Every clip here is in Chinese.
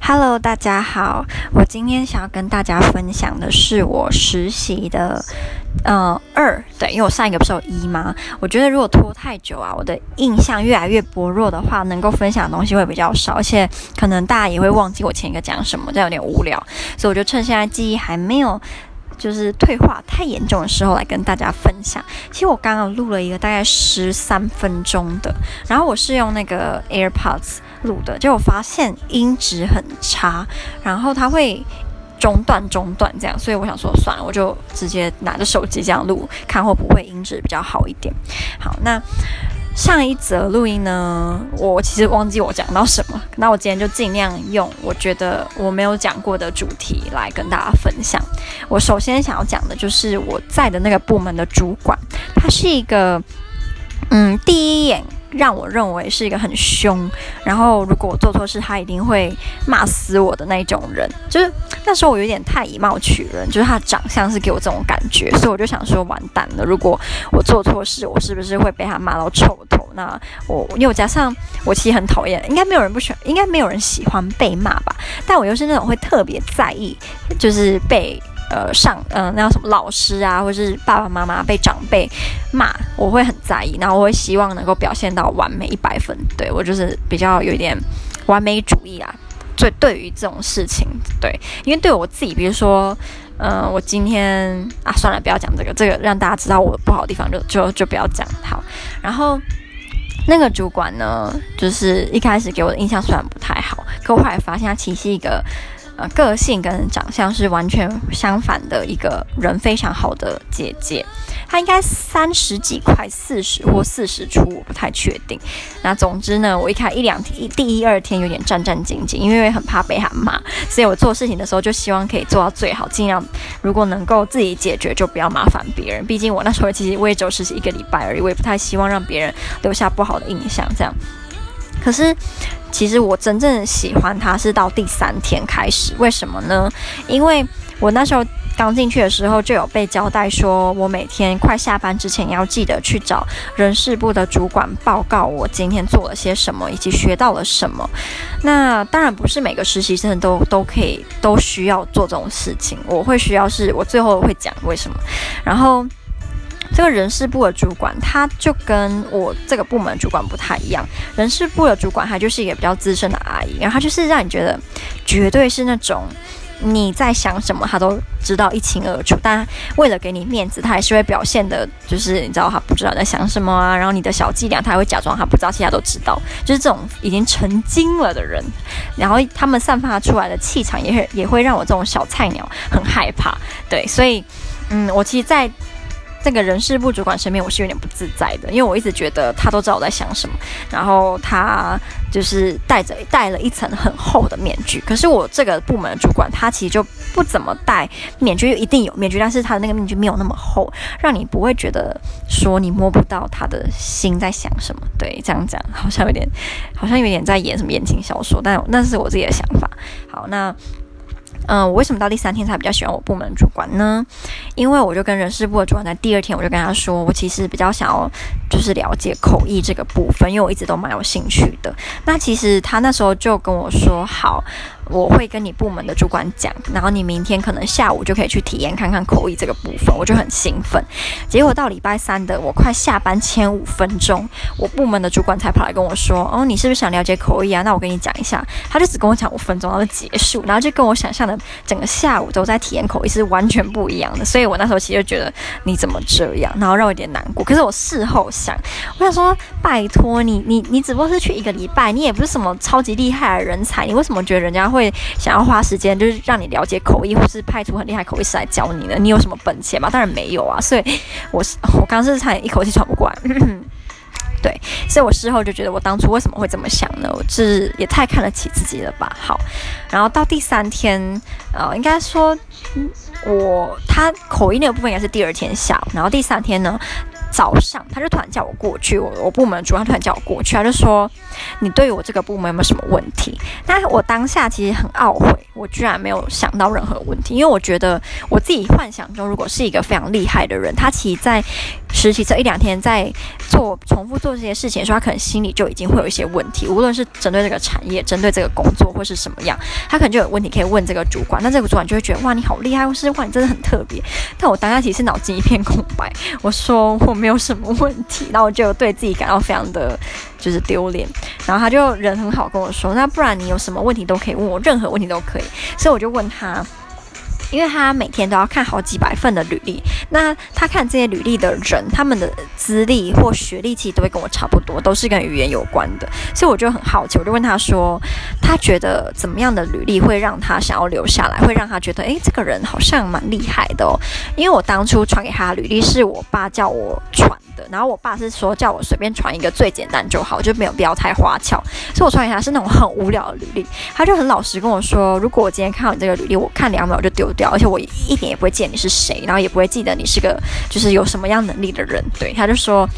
Hello，大家好。我今天想要跟大家分享的是我实习的，呃，二对，因为我上一个不是有一吗？我觉得如果拖太久啊，我的印象越来越薄弱的话，能够分享的东西会比较少，而且可能大家也会忘记我前一个讲什么，这样有点无聊。所以我就趁现在记忆还没有。就是退化太严重的时候来跟大家分享。其实我刚刚录了一个大概十三分钟的，然后我是用那个 AirPods 录的，结果发现音质很差，然后它会中断中断这样，所以我想说算了，我就直接拿着手机这样录，看会不会音质比较好一点。好，那。上一则录音呢，我其实忘记我讲到什么，那我今天就尽量用我觉得我没有讲过的主题来跟大家分享。我首先想要讲的就是我在的那个部门的主管，他是一个，嗯，第一眼。让我认为是一个很凶，然后如果我做错事，他一定会骂死我的那种人。就是那时候我有点太以貌取人，就是他长相是给我这种感觉，所以我就想说完蛋了，如果我做错事，我是不是会被他骂到臭头？那我因为我加上我其实很讨厌，应该没有人不喜欢，应该没有人喜欢被骂吧？但我又是那种会特别在意，就是被。呃，上呃，那什么老师啊，或是爸爸妈妈被长辈骂，我会很在意，然后我会希望能够表现到完美一百分。对，我就是比较有一点完美主义啊。对，对于这种事情，对，因为对我自己，比如说，呃，我今天啊，算了，不要讲这个，这个让大家知道我不好的地方就，就就不要讲。好，然后那个主管呢，就是一开始给我的印象虽然不太好，可我后来发现他其实是一个。呃，个性跟长相是完全相反的一个人，非常好的姐姐，她应该三十几快四十或四十出，我不太确定。那总之呢，我一开一两天，第一二天有点战战兢兢，因为很怕被她骂，所以我做事情的时候就希望可以做到最好，尽量如果能够自己解决，就不要麻烦别人。毕竟我那时候其实我也只是一个礼拜而已，我也不太希望让别人留下不好的印象，这样。可是，其实我真正喜欢他是到第三天开始。为什么呢？因为我那时候刚进去的时候就有被交代说，我每天快下班之前要记得去找人事部的主管报告我今天做了些什么，以及学到了什么。那当然不是每个实习生都都可以都需要做这种事情。我会需要是我最后会讲为什么，然后。这个人事部的主管，他就跟我这个部门主管不太一样。人事部的主管，他就是一个比较资深的阿姨，然后他就是让你觉得绝对是那种你在想什么，他都知道一清二楚。但为了给你面子，他还是会表现的，就是你知道他不知道在想什么啊。然后你的小伎俩，他还会假装他不知道，其他都知道。就是这种已经成精了的人，然后他们散发出来的气场，也会也会让我这种小菜鸟很害怕。对，所以嗯，我其实，在。那个人事部主管身边，我是有点不自在的，因为我一直觉得他都知道我在想什么，然后他就是戴着戴了一层很厚的面具。可是我这个部门的主管，他其实就不怎么戴面具，一定有面具，但是他的那个面具没有那么厚，让你不会觉得说你摸不到他的心在想什么。对，这样讲好像有点，好像有点在演什么言情小说，但那是我自己的想法。好，那。嗯，我为什么到第三天才比较喜欢我部门主管呢？因为我就跟人事部的主管在第二天，我就跟他说，我其实比较想要就是了解口译这个部分，因为我一直都蛮有兴趣的。那其实他那时候就跟我说好。我会跟你部门的主管讲，然后你明天可能下午就可以去体验看看口译这个部分，我就很兴奋。结果到礼拜三的我快下班前五分钟，我部门的主管才跑来跟我说：“哦，你是不是想了解口译啊？那我跟你讲一下。”他就只跟我讲五分钟，然后就结束，然后就跟我想象的整个下午都在体验口译是完全不一样的。所以我那时候其实就觉得你怎么这样，然后让我有点难过。可是我事后想，我想说，拜托你，你你只不过是去一个礼拜，你也不是什么超级厉害的人才，你为什么觉得人家会？想要花时间，就是让你了解口译，或是派出很厉害口译师来教你呢。你有什么本钱吗？当然没有啊。所以我，我 是我刚刚是差点一口气喘不过来。对，所以我事后就觉得，我当初为什么会这么想呢？我是也太看得起自己了吧。好，然后到第三天，呃，应该说，我他口音那个部分也是第二天下午，然后第三天呢。早上，他就突然叫我过去，我我部门主管突然叫我过去，他就说：“你对我这个部门有没有什么问题？”那我当下其实很懊悔。我居然没有想到任何问题，因为我觉得我自己幻想中，如果是一个非常厉害的人，他其实在实习这一两天在做重复做这些事情的时候，他可能心里就已经会有一些问题，无论是针对这个产业、针对这个工作或是什么样，他可能就有问题可以问这个主管，那这个主管就会觉得哇，你好厉害，或是哇，你真的很特别。但我当下其实脑筋一片空白，我说我没有什么问题，然后我就对自己感到非常的就是丢脸。然后他就人很好跟我说，那不然你有什么问题都可以问我，任何问题都可以。所以我就问他。因为他每天都要看好几百份的履历，那他看这些履历的人，他们的资历或学历其实都会跟我差不多，都是跟语言有关的，所以我就很好奇，我就问他说，他觉得怎么样的履历会让他想要留下来，会让他觉得，诶，这个人好像蛮厉害的哦。因为我当初传给他履历是我爸叫我传的，然后我爸是说叫我随便传一个最简单就好，就没有必要太花俏，所以我传给他是那种很无聊的履历，他就很老实跟我说，如果我今天看到你这个履历，我看两秒就丢掉。而且我一点也不会见你是谁，然后也不会记得你是个就是有什么样能力的人。对，他就说，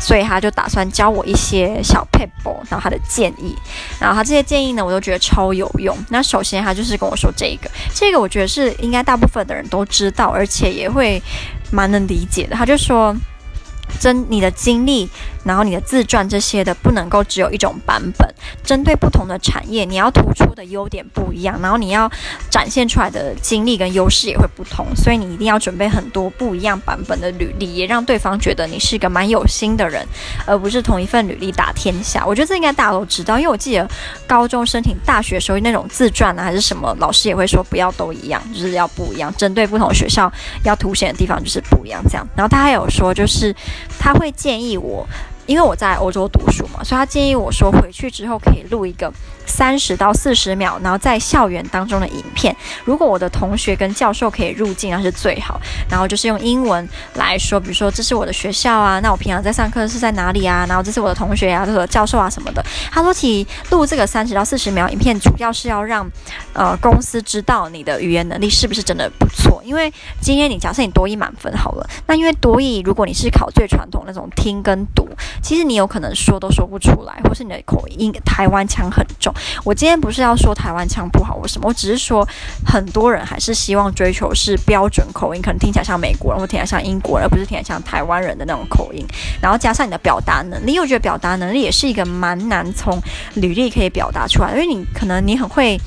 所以他就打算教我一些小 paper，，然后他的建议，然后他这些建议呢，我都觉得超有用。那首先他就是跟我说这个，这个我觉得是应该大部分的人都知道，而且也会蛮能理解的。他就说。真你的经历，然后你的自传这些的，不能够只有一种版本。针对不同的产业，你要突出的优点不一样，然后你要展现出来的经历跟优势也会不同。所以你一定要准备很多不一样版本的履历，也让对方觉得你是一个蛮有心的人，而不是同一份履历打天下。我觉得这应该大家都知道，因为我记得高中申请大学时候那种自传啊，还是什么，老师也会说不要都一样，就是要不一样。针对不同学校要凸显的地方就是不一样，这样。然后他还有说就是。他会建议我，因为我在欧洲读书嘛，所以他建议我说回去之后可以录一个。三十到四十秒，然后在校园当中的影片，如果我的同学跟教授可以入镜，那是最好。然后就是用英文来说，比如说这是我的学校啊，那我平常在上课是在哪里啊？然后这是我的同学啊，这是我的教授啊什么的。他说起录这个三十到四十秒影片，主要是要让呃公司知道你的语言能力是不是真的不错。因为今天你假设你多益满分好了，那因为多益如果你是考最传统那种听跟读，其实你有可能说都说不出来，或是你的口音台湾腔很重。我今天不是要说台湾腔不好或什么，我只是说很多人还是希望追求是标准口音，可能听起来像美国人或听起来像英国人，而不是听起来像台湾人的那种口音。然后加上你的表达能力，我觉得表达能力也是一个蛮难从履历可以表达出来，因为你可能你很会。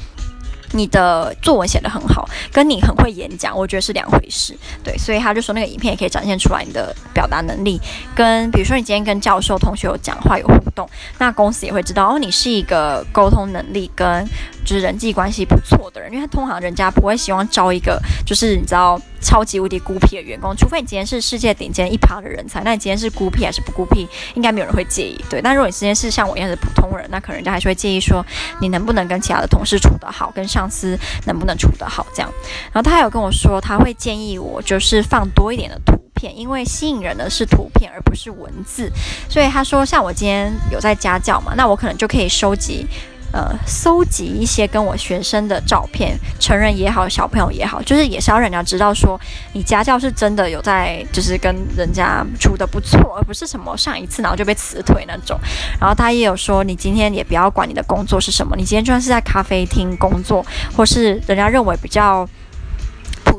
你的作文写得很好，跟你很会演讲，我觉得是两回事。对，所以他就说那个影片也可以展现出来你的表达能力，跟比如说你今天跟教授、同学有讲话有互动，那公司也会知道哦，你是一个沟通能力跟就是人际关系不错的人，因为他通常人家不会希望招一个就是你知道。超级无敌孤僻的员工，除非你今天是世界顶尖一趴的人才，那你今天是孤僻还是不孤僻，应该没有人会介意。对，但如果你今天是像我一样的普通人，那可能人家还是会介意说你能不能跟其他的同事处得好，跟上司能不能处得好这样。然后他还有跟我说，他会建议我就是放多一点的图片，因为吸引人的是图片而不是文字。所以他说，像我今天有在家教嘛，那我可能就可以收集。呃，搜集一些跟我学生的照片，成人也好，小朋友也好，就是也是要让人家知道说，你家教是真的有在，就是跟人家处的不错，而不是什么上一次然后就被辞退那种。然后他也有说，你今天也不要管你的工作是什么，你今天就算是在咖啡厅工作，或是人家认为比较。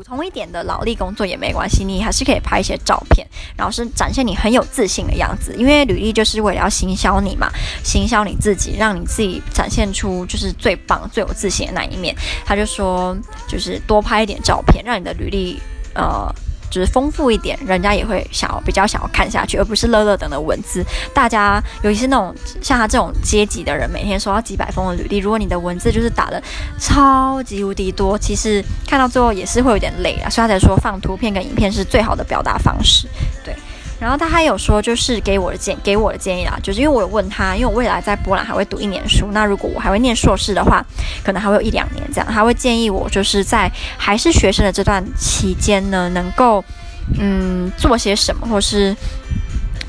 同一点的劳力工作也没关系，你还是可以拍一些照片，然后是展现你很有自信的样子。因为履历就是为了要行销你嘛，行销你自己，让你自己展现出就是最棒、最有自信的那一面。他就说，就是多拍一点照片，让你的履历呃。就是丰富一点，人家也会想要比较想要看下去，而不是乐乐等的文字。大家尤其是那种像他这种阶级的人，每天收到几百封的履历，如果你的文字就是打的超级无敌多，其实看到最后也是会有点累啊。所以他才说放图片跟影片是最好的表达方式，对。然后他还有说，就是给我的建给我的建议啦，就是因为我有问他，因为我未来在波兰还会读一年书，那如果我还会念硕士的话，可能还会有一两年这样。他会建议我，就是在还是学生的这段期间呢，能够嗯做些什么，或是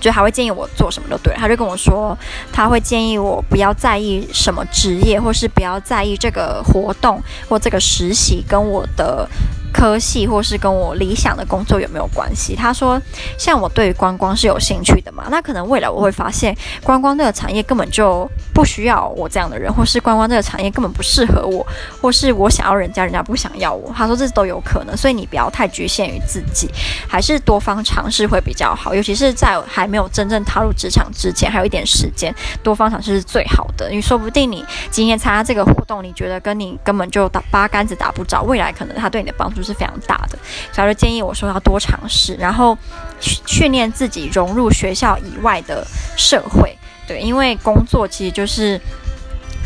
就还会建议我做什么都对。他就跟我说，他会建议我不要在意什么职业，或是不要在意这个活动或这个实习跟我的。科系或是跟我理想的工作有没有关系？他说，像我对于观光是有兴趣的嘛，那可能未来我会发现观光这个产业根本就不需要我这样的人，或是观光这个产业根本不适合我，或是我想要人家，人家不想要我。他说这都有可能，所以你不要太局限于自己，还是多方尝试会比较好，尤其是在还没有真正踏入职场之前，还有一点时间，多方尝试是最好的。你说不定你今天参加这个活动，你觉得跟你根本就打八竿子打不着，未来可能他对你的帮助是非常大的，所以就建议我说要多尝试，然后训练自己融入学校以外的社会。对，因为工作其实就是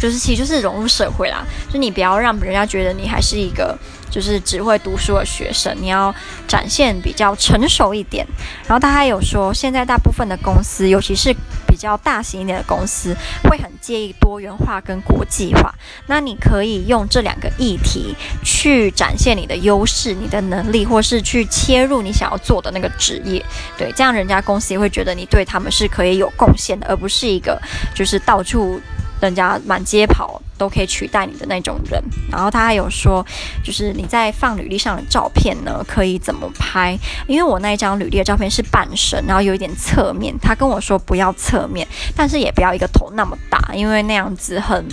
就是其实就是融入社会啦，就你不要让人家觉得你还是一个就是只会读书的学生，你要展现比较成熟一点。然后他还有说，现在大部分的公司，尤其是比较大型一点的公司，会很介意多元化跟国际化。那你可以用这两个议题去展现你的优势、你的能力，或是去切入你想要做的那个职业。对，这样人家公司也会觉得你对他们是可以有贡献的，而不是一个就是到处。人家满街跑都可以取代你的那种人，然后他还有说，就是你在放履历上的照片呢，可以怎么拍？因为我那一张履历的照片是半身，然后有一点侧面，他跟我说不要侧面，但是也不要一个头那么大，因为那样子很。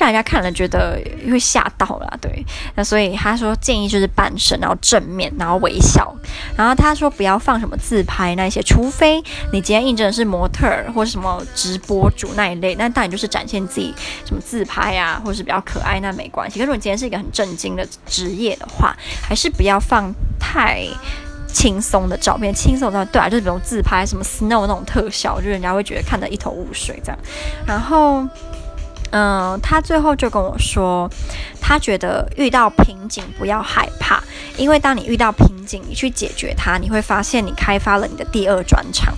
让人家看了觉得会吓到了，对，那所以他说建议就是半身，然后正面，然后微笑，然后他说不要放什么自拍那些，除非你今天应征的是模特儿或者什么直播主那一类，那当然就是展现自己什么自拍啊，或者是比较可爱，那没关系。可是你今天是一个很正经的职业的话，还是不要放太轻松的照片，轻松的照对啊，就是比如自拍什么 snow 那种特效，就人家会觉得看得一头雾水这样，然后。嗯，他最后就跟我说，他觉得遇到瓶颈不要害怕，因为当你遇到瓶颈，你去解决它，你会发现你开发了你的第二专长。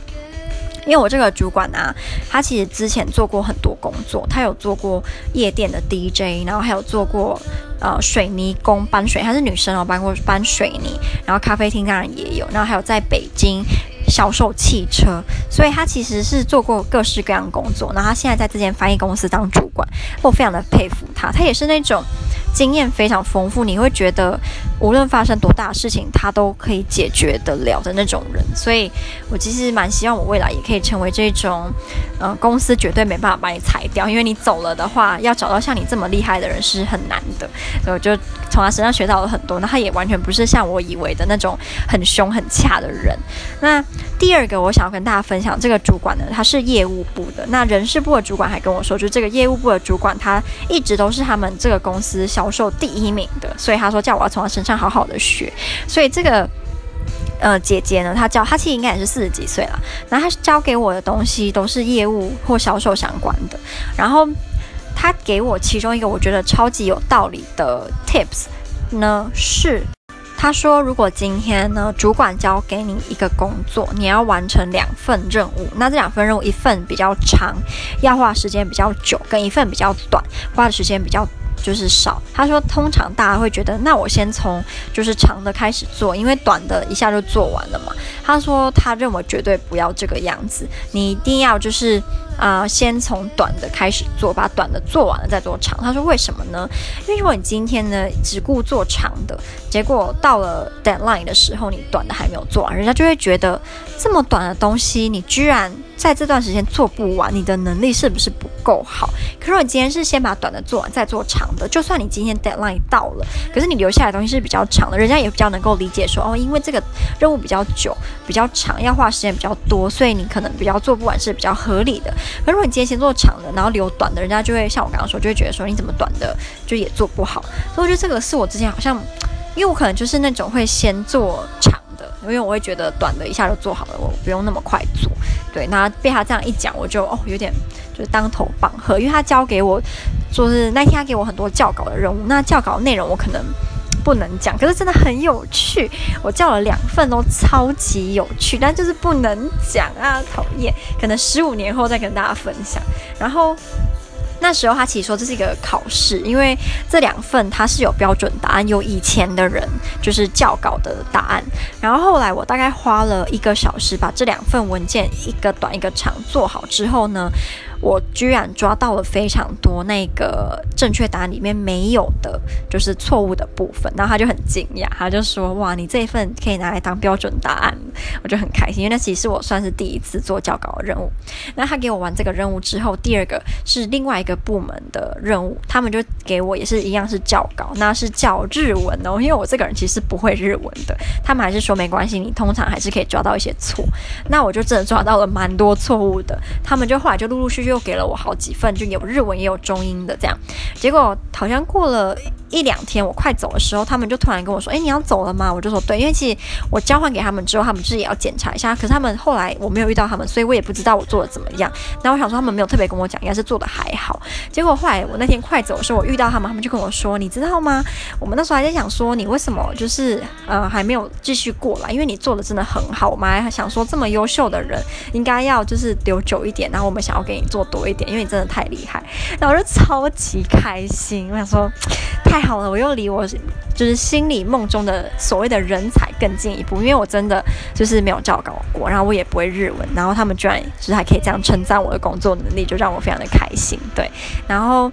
因为我这个主管啊，他其实之前做过很多工作，他有做过夜店的 DJ，然后还有做过呃水泥工搬水，他是女生哦，搬过搬水泥，然后咖啡厅当然也有，然后还有在北京。销售汽车，所以他其实是做过各式各样工作。然后他现在在这间翻译公司当主管，我非常的佩服他。他也是那种经验非常丰富，你会觉得无论发生多大的事情，他都可以解决得了的那种人。所以我其实蛮希望我未来也可以成为这种，呃，公司绝对没办法把你裁掉，因为你走了的话，要找到像你这么厉害的人是很难的。所以我就从他身上学到了很多。那他也完全不是像我以为的那种很凶很恰的人。那。第二个，我想要跟大家分享这个主管呢，他是业务部的。那人事部的主管还跟我说，就是这个业务部的主管，他一直都是他们这个公司销售第一名的。所以他说叫我要从他身上好好的学。所以这个呃姐姐呢，她教她其实应该也是四十几岁了。然后她教给我的东西都是业务或销售相关的。然后她给我其中一个我觉得超级有道理的 tips 呢是。他说：“如果今天呢，主管交给你一个工作，你要完成两份任务，那这两份任务一份比较长，要花时间比较久，跟一份比较短，花的时间比较就是少。”他说：“通常大家会觉得，那我先从就是长的开始做，因为短的一下就做完了嘛。”他说：“他认为绝对不要这个样子，你一定要就是。”啊、先从短的开始做，把短的做完了再做长。他说：“为什么呢？因为如果你今天呢只顾做长的，结果到了 deadline 的时候，你短的还没有做完，人家就会觉得这么短的东西，你居然在这段时间做不完，你的能力是不是不够好？可是你今天是先把短的做完，再做长的，就算你今天 deadline 到了，可是你留下来的东西是比较长的，人家也比较能够理解说，哦，因为这个任务比较久、比较长，要花时间比较多，所以你可能比较做不完是比较合理的。”可如果你今天先做长的，然后留短的，人家就会像我刚刚说，就会觉得说你怎么短的就也做不好。所以我觉得这个是我之前好像，因为我可能就是那种会先做长的，因为我会觉得短的一下就做好了，我不用那么快做。对，那被他这样一讲，我就哦有点就是当头棒喝，因为他教给我，就是那天他给我很多校稿的任务，那校稿内容我可能。不能讲，可是真的很有趣。我叫了两份都超级有趣，但就是不能讲啊，讨厌。可能十五年后再跟大家分享。然后那时候他其实说这是一个考试，因为这两份它是有标准答案，有以前的人就是教稿的答案。然后后来我大概花了一个小时把这两份文件一个短一个长做好之后呢。我居然抓到了非常多那个正确答案里面没有的，就是错误的部分。然后他就很惊讶，他就说：“哇，你这一份可以拿来当标准答案。”我就很开心，因为那其实我算是第一次做校稿的任务。那他给我完这个任务之后，第二个是另外一个部门的任务，他们就给我也是一样是校稿，那是校日文哦，因为我这个人其实不会日文的，他们还是说没关系，你通常还是可以抓到一些错。那我就真的抓到了蛮多错误的，他们就后来就陆陆续续又给了我好几份，就有日文也有中英的这样。结果好像过了一两天，我快走的时候，他们就突然跟我说：“诶，你要走了吗？”我就说：“对，因为其实我交换给他们之后，他们自己也要检查一下。可是他们后来我没有遇到他们，所以我也不知道我做的怎么样。那我想说他们没有特别跟我讲，应该是做的还好。结果后来我那天快走的时候，我遇到他们，他们就跟我说：“你知道吗？我们那时候还在想说，你为什么就是呃还没有继续过来？因为你做的真的很好，我们还想说这么优秀的人应该要就是留久一点，然后我们想要给你做多一点，因为你真的太厉害。”然后我就超级开心，我想说太好了，我又离我就是心里梦中的所谓的人才更进一步，因为我真的就是没有照稿过，然后我也不会日文，然后他们居然就是还可以这样称赞我的工作能力，就让我非常的开心。对，然后。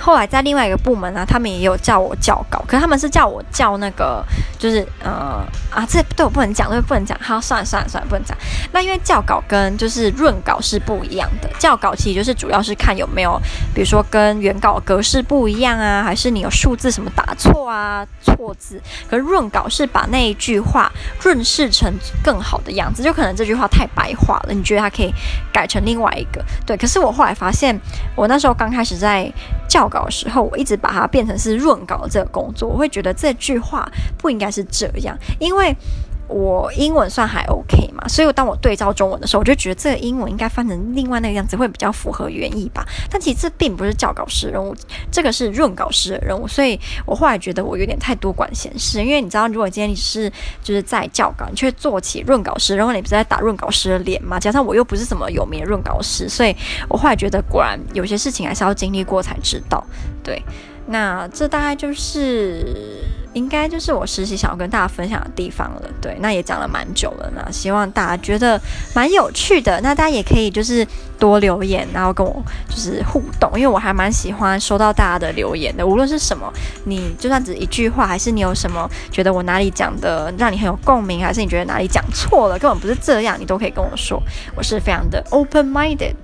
后来在另外一个部门呢，他们也有叫我校稿，可是他们是叫我校那个，就是呃啊，这对我不能讲，对，不能讲。好，算了算了算了，不能讲。那因为校稿跟就是润稿是不一样的，校稿其实就是主要是看有没有，比如说跟原稿格式不一样啊，还是你有数字什么打错啊，错字。可是润稿是把那一句话润饰成更好的样子，就可能这句话太白话了，你觉得它可以改成另外一个？对。可是我后来发现，我那时候刚开始在校稿的时候，我一直把它变成是润稿这个工作，我会觉得这句话不应该是这样，因为。我英文算还 OK 嘛，所以当我对照中文的时候，我就觉得这个英文应该翻成另外那个样子会比较符合原意吧。但其实这并不是校稿师的任务，这个是润稿师的任务。所以我后来觉得我有点太多管闲事，因为你知道，如果今天你是就是在校稿，你却做起润稿师，然后你不是在打润稿师的脸嘛？加上我又不是什么有名的润稿师，所以我后来觉得果然有些事情还是要经历过才知道。对，那这大概就是。应该就是我实习想要跟大家分享的地方了，对，那也讲了蛮久了呢，希望大家觉得蛮有趣的。那大家也可以就是多留言，然后跟我就是互动，因为我还蛮喜欢收到大家的留言的，无论是什么，你就算只一句话，还是你有什么觉得我哪里讲的让你很有共鸣，还是你觉得哪里讲错了，根本不是这样，你都可以跟我说，我是非常的 open minded。